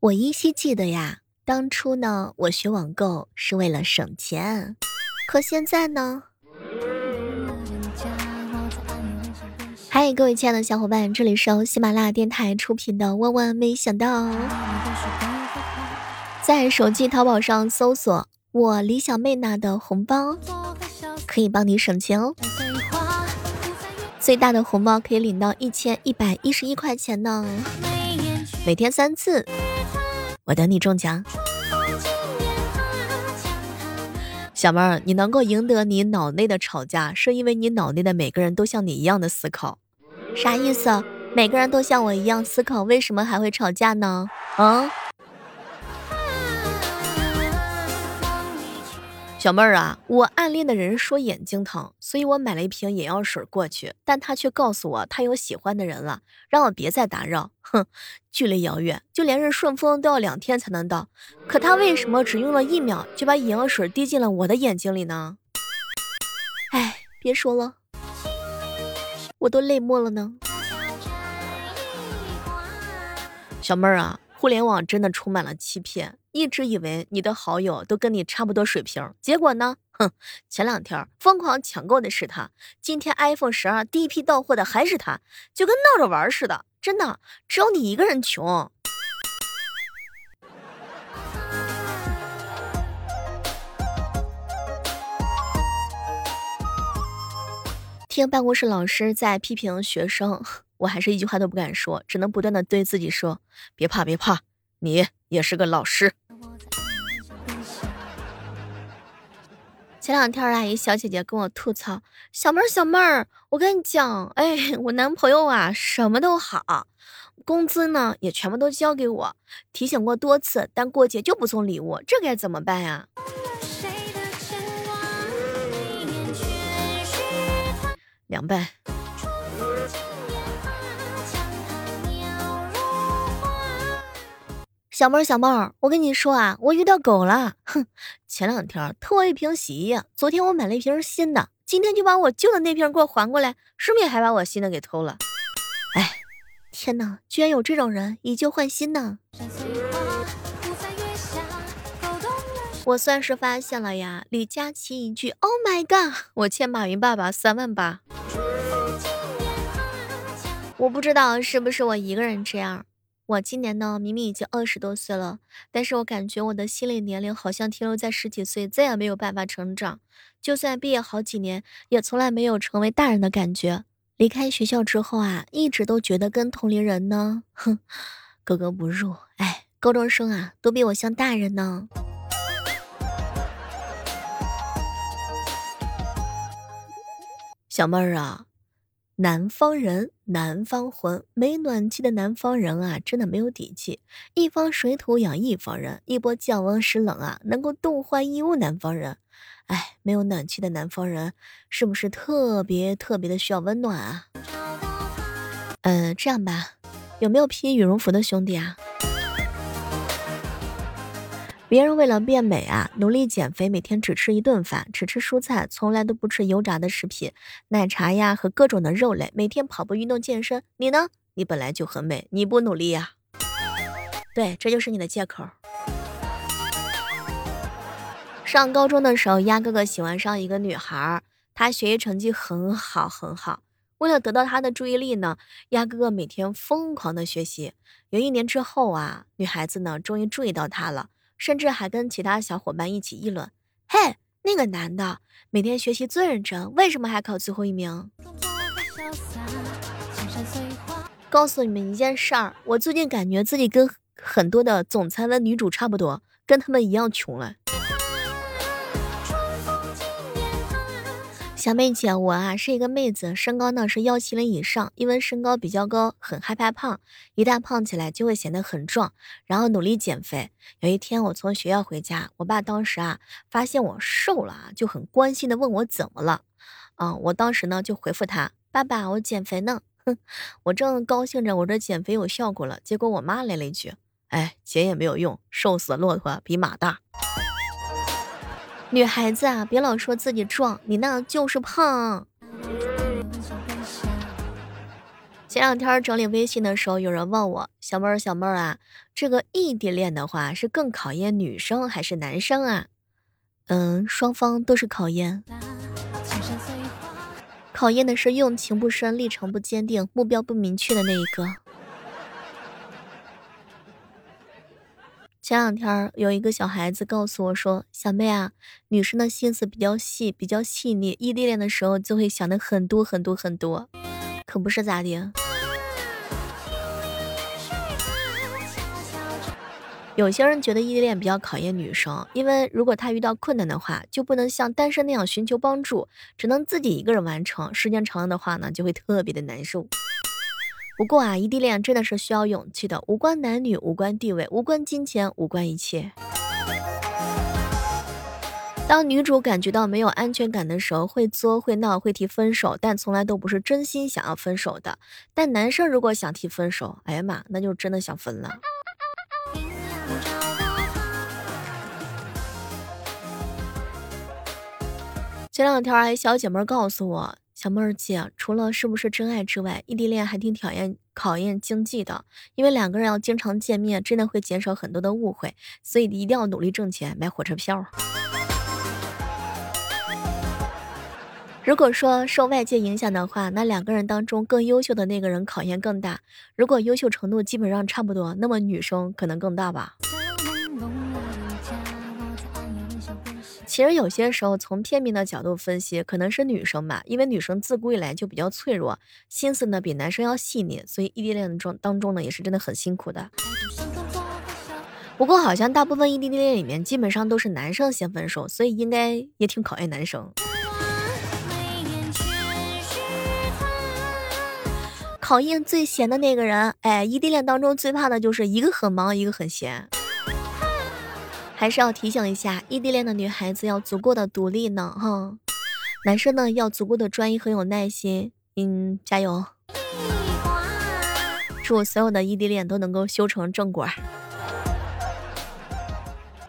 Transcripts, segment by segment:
我依稀记得呀，当初呢，我学网购是为了省钱，可现在呢？嗨，各位亲爱的小伙伴，这里是由喜马拉雅电台出品的《万万没想到》。在手机淘宝上搜索“我李小妹娜”的红包，可以帮你省钱哦。最大的红包可以领到一千一百一十一块钱呢，每天三次。我等你中奖，小妹儿，你能够赢得你脑内的吵架，是因为你脑内的每个人都像你一样的思考。啥意思？每个人都像我一样思考，为什么还会吵架呢？啊？小妹儿啊，我暗恋的人说眼睛疼，所以我买了一瓶眼药水过去，但他却告诉我他有喜欢的人了，让我别再打扰。哼，距离遥远，就连日顺丰都要两天才能到，可他为什么只用了一秒就把眼药水滴进了我的眼睛里呢？哎，别说了，我都泪目了呢。小妹儿啊。互联网真的充满了欺骗，一直以为你的好友都跟你差不多水平，结果呢？哼，前两天疯狂抢购的是他，今天 iPhone 十二第一批到货的还是他，就跟闹着玩似的。真的，只有你一个人穷。听办公室老师在批评学生。我还是一句话都不敢说，只能不断的对自己说：“别怕，别怕，你也是个老师。”前两天啊，一小姐姐跟我吐槽：“小妹儿，小妹儿，我跟你讲，哎，我男朋友啊，什么都好，工资呢也全部都交给我，提醒过多次，但过节就不送礼物，这该怎么办呀？”凉拌。小妹儿，小妹儿，我跟你说啊，我遇到狗了。哼，前两天偷我一瓶洗衣液，昨天我买了一瓶新的，今天就把我旧的那瓶给我还过来，顺便还把我新的给偷了。哎，天哪，居然有这种人以旧换新呢！我算是发现了呀，李佳琦一句 “Oh my god”，我欠马云爸爸三万八。我不知道是不是我一个人这样。我今年呢，明明已经二十多岁了，但是我感觉我的心理年龄好像停留在十几岁，再也没有办法成长。就算毕业好几年，也从来没有成为大人的感觉。离开学校之后啊，一直都觉得跟同龄人呢，哼，格格不入。哎，高中生啊，都比我像大人呢。小妹儿啊。南方人，南方魂，没暖气的南方人啊，真的没有底气。一方水土养一方人，一波降温湿冷啊，能够冻坏一屋南方人。哎，没有暖气的南方人，是不是特别特别的需要温暖啊？嗯，这样吧，有没有披羽绒服的兄弟啊？别人为了变美啊，努力减肥，每天只吃一顿饭，只吃蔬菜，从来都不吃油炸的食品、奶茶呀和各种的肉类。每天跑步运动健身，你呢？你本来就很美，你不努力呀？对，这就是你的借口。上高中的时候，鸭哥哥喜欢上一个女孩，她学习成绩很好很好。为了得到她的注意力呢，鸭哥哥每天疯狂的学习。有一年之后啊，女孩子呢终于注意到他了。甚至还跟其他小伙伴一起议论：“嘿，那个男的每天学习最认真，为什么还考最后一名？”告诉你们一件事儿，我最近感觉自己跟很多的总裁文女主差不多，跟他们一样穷了。小妹姐，我啊是一个妹子，身高呢是幺七零以上，因为身高比较高，很害怕胖，一旦胖起来就会显得很壮，然后努力减肥。有一天我从学校回家，我爸当时啊发现我瘦了啊，就很关心的问我怎么了。啊，我当时呢就回复他：“爸爸，我减肥呢。”哼，我正高兴着我这减肥有效果了，结果我妈来了一句：“哎，减也没有用，瘦死的骆驼比马大。”女孩子啊，别老说自己壮，你那就是胖。前两天整理微信的时候，有人问我：“小妹儿，小妹儿啊，这个异地恋的话，是更考验女生还是男生啊？”嗯，双方都是考验。考验的是用情不深、立场不坚定、目标不明确的那一个。前两天有一个小孩子告诉我说：“小妹啊，女生的心思比较细，比较细腻，异地恋的时候就会想的很多很多很多。”可不是咋的。有些人觉得异地恋比较考验女生，因为如果她遇到困难的话，就不能像单身那样寻求帮助，只能自己一个人完成。时间长了的话呢，就会特别的难受。不过啊，异地恋真的是需要勇气的，无关男女，无关地位，无关金钱，无关一切。当女主感觉到没有安全感的时候，会作、会闹、会提分手，但从来都不是真心想要分手的。但男生如果想提分手，哎呀妈，那就真的想分了。前两天，还小姐妹告诉我，小妹儿姐，除了是不是真爱之外，异地恋还挺考验考验经济的，因为两个人要经常见面，真的会减少很多的误会，所以一定要努力挣钱买火车票。如果说受外界影响的话，那两个人当中更优秀的那个人考验更大。如果优秀程度基本上差不多，那么女生可能更大吧。其实有些时候，从片面的角度分析，可能是女生吧，因为女生自古以来就比较脆弱，心思呢比男生要细腻，所以异地恋中当中呢也是真的很辛苦的。不过好像大部分异地恋里面，基本上都是男生先分手，所以应该也挺考验男生。考验最闲的那个人，哎，异地恋当中最怕的就是一个很忙，一个很闲。还是要提醒一下，异地恋的女孩子要足够的独立呢，哈。男生呢要足够的专一和有耐心，嗯，加油。祝所有的异地恋都能够修成正果。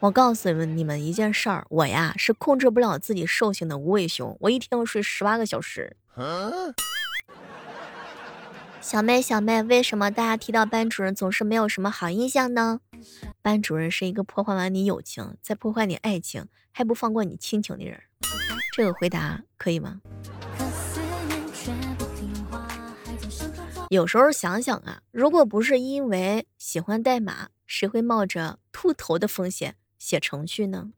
我告诉你们，你们一件事儿，我呀是控制不了自己兽性的无尾熊，我一天要睡十八个小时。小妹，小妹，为什么大家提到班主任总是没有什么好印象呢？班主任是一个破坏完你友情，再破坏你爱情，还不放过你亲情的人。这个回答可以吗？有时候想想啊，如果不是因为喜欢代码，谁会冒着秃头的风险写程序呢？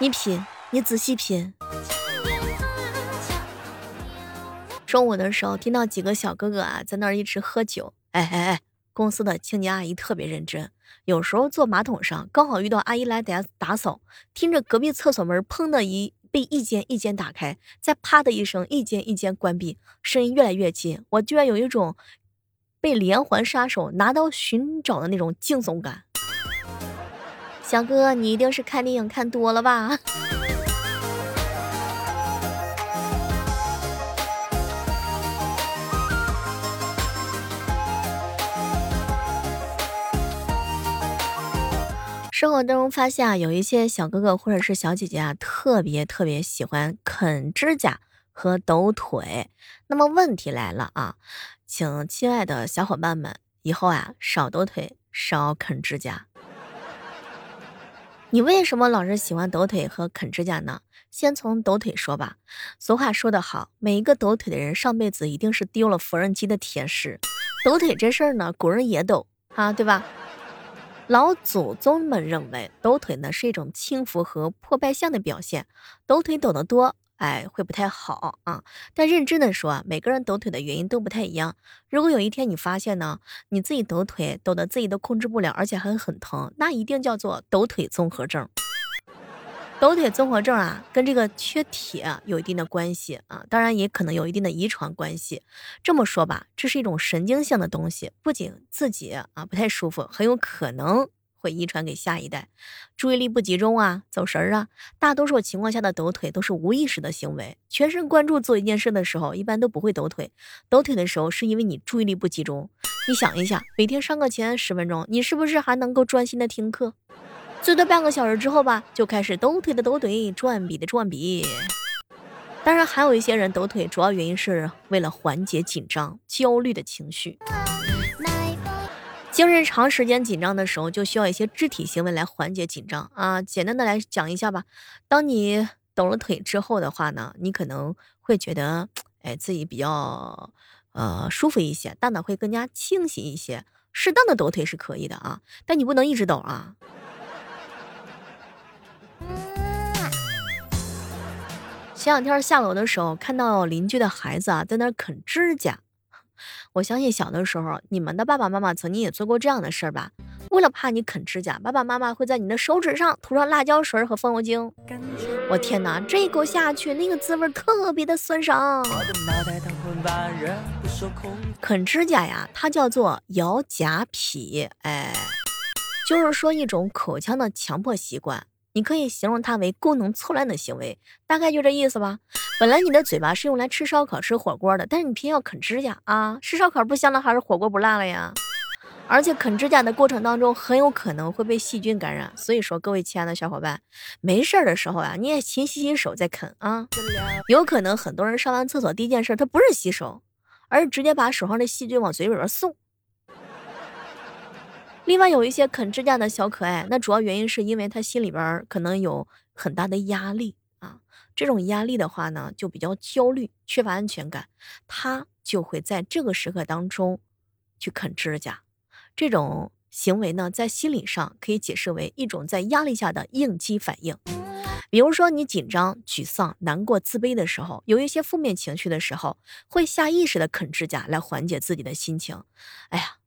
你品，你仔细品。中午的时候，听到几个小哥哥啊在那儿一直喝酒。哎哎哎，公司的清洁阿姨特别认真，有时候坐马桶上刚好遇到阿姨来打打扫，听着隔壁厕所门砰的一被一间一间打开，再啪的一声一间一间关闭，声音越来越近，我居然有一种被连环杀手拿刀寻找的那种惊悚感。小哥，你一定是看电影看多了吧？生活当中发现啊，有一些小哥哥或者是小姐姐啊，特别特别喜欢啃指甲和抖腿。那么问题来了啊，请亲爱的小伙伴们以后啊少抖腿，少啃指甲。你为什么老是喜欢抖腿和啃指甲呢？先从抖腿说吧。俗话说得好，每一个抖腿的人上辈子一定是丢了缝纫机的铁石。抖腿这事儿呢，古人也抖啊，对吧？老祖宗们认为，抖腿呢是一种轻浮和破败相的表现。抖腿抖得多，哎，会不太好啊。但认真的说啊，每个人抖腿的原因都不太一样。如果有一天你发现呢，你自己抖腿抖得自己都控制不了，而且还很疼，那一定叫做抖腿综合症。抖腿综合症啊，跟这个缺铁有一定的关系啊，当然也可能有一定的遗传关系。这么说吧，这是一种神经性的东西，不仅自己啊不太舒服，很有可能会遗传给下一代。注意力不集中啊，走神儿啊，大多数情况下的抖腿都是无意识的行为。全神贯注做一件事的时候，一般都不会抖腿。抖腿的时候，是因为你注意力不集中。你想一下，每天上课前十分钟，你是不是还能够专心的听课？最多半个小时之后吧，就开始抖腿的抖腿，转笔的转笔。当然，还有一些人抖腿，主要原因是为了缓解紧张、焦虑的情绪。精神长时间紧张的时候，就需要一些肢体行为来缓解紧张啊。简单的来讲一下吧，当你抖了腿之后的话呢，你可能会觉得，哎，自己比较呃舒服一些，大脑会更加清醒一些。适当的抖腿是可以的啊，但你不能一直抖啊。前两天下楼的时候，看到邻居的孩子啊在那啃指甲。我相信小的时候，你们的爸爸妈妈曾经也做过这样的事儿吧？为了怕你啃指甲，爸爸妈妈会在你的手指上涂上辣椒水和风油精。我天哪，这一口下去，那个滋味特别的酸爽。啃指甲呀，它叫做咬甲癖，哎，就是说一种口腔的强迫习惯。你可以形容它为功能错乱的行为，大概就这意思吧。本来你的嘴巴是用来吃烧烤、吃火锅的，但是你偏要啃指甲啊！吃烧烤不香了，还是火锅不辣了呀？而且啃指甲的过程当中，很有可能会被细菌感染。所以说，各位亲爱的小伙伴，没事儿的时候啊，你也勤洗洗手再啃啊。有可能很多人上完厕所第一件事，他不是洗手，而是直接把手上的细菌往嘴里边送。另外有一些啃指甲的小可爱，那主要原因是因为他心里边可能有很大的压力啊，这种压力的话呢，就比较焦虑，缺乏安全感，他就会在这个时刻当中去啃指甲。这种行为呢，在心理上可以解释为一种在压力下的应激反应。比如说你紧张、沮丧、难过、自卑的时候，有一些负面情绪的时候，会下意识的啃指甲来缓解自己的心情。哎呀。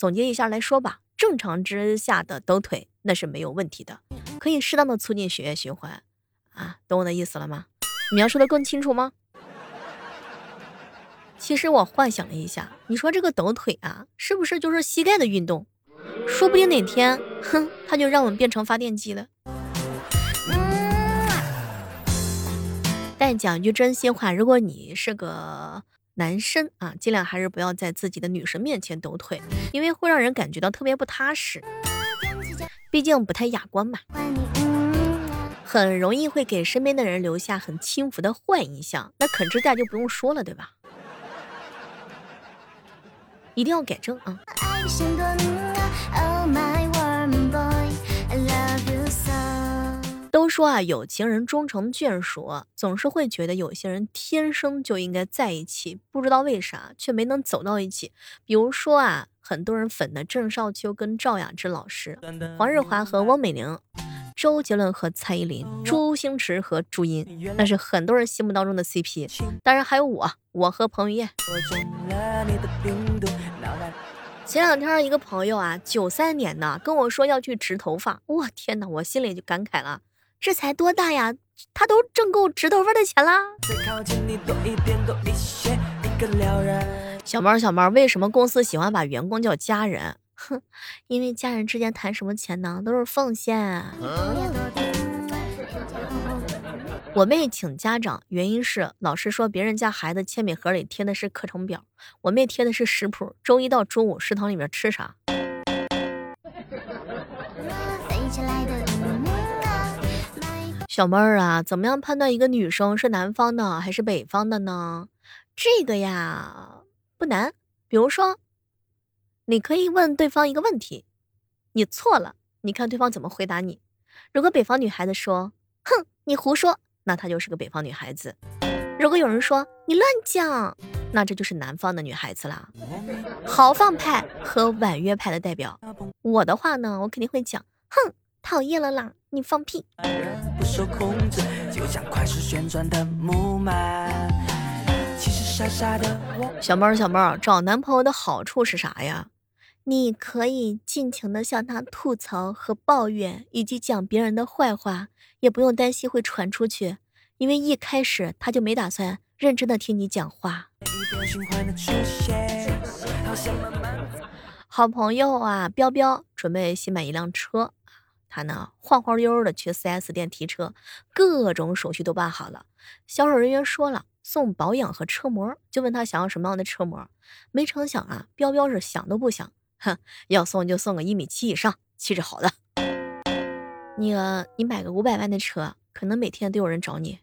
总结一下来说吧，正常之下的抖腿那是没有问题的，可以适当的促进血液循环啊，懂我的意思了吗？描述的更清楚吗？其实我幻想了一下，你说这个抖腿啊，是不是就是膝盖的运动？说不定哪天，哼，它就让我们变成发电机了。但讲一句真心话，如果你是个。男生啊，尽量还是不要在自己的女神面前抖腿，因为会让人感觉到特别不踏实，毕竟不太雅观嘛，很容易会给身边的人留下很轻浮的坏印象。那啃指甲就不用说了，对吧？一定要改正啊！都说啊，有情人终成眷属，总是会觉得有些人天生就应该在一起，不知道为啥却没能走到一起。比如说啊，很多人粉的郑少秋跟赵雅芝老师，黄日华和汪美玲，周杰伦和蔡依林，周星驰和朱茵，那是很多人心目当中的 CP。当然还有我，我和彭于晏。前两天一个朋友啊，九三年的跟我说要去植头发，我天哪，我心里就感慨了。这才多大呀，他都挣够植头发的钱啦！小猫小猫，为什么公司喜欢把员工叫家人？哼，因为家人之间谈什么钱呢，都是奉献。我妹请家长，原因是老师说别人家孩子铅笔盒里贴的是课程表，我妹贴的是食谱，周一到周五食堂里面吃啥。小妹儿啊，怎么样判断一个女生是南方的还是北方的呢？这个呀不难，比如说，你可以问对方一个问题，你错了，你看对方怎么回答你。如果北方女孩子说“哼，你胡说”，那她就是个北方女孩子；如果有人说“你乱讲”，那这就是南方的女孩子啦。豪放派和婉约派的代表，我的话呢，我肯定会讲“哼，讨厌了啦，你放屁”。小猫小猫，找男朋友的好处是啥呀？你可以尽情的向他吐槽和抱怨，以及讲别人的坏话，也不用担心会传出去，因为一开始他就没打算认真的听你讲话。好朋友啊，彪彪准备新买一辆车。他呢晃晃悠悠的去 4S 店提车各种手续都办好了。销售人员说了送保养和车模就问他想要什么样的车模没成想啊彪彪是想都不想哼要送就送个一米七以上气质好的。那个你买个五百万的车可能每天都有人找你。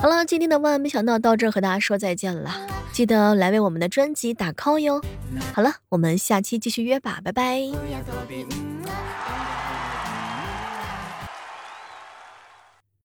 好了今天的万万没想到到这和大家说再见了。记得来为我们的专辑打 call 哟。好了，我们下期继续约吧，拜拜。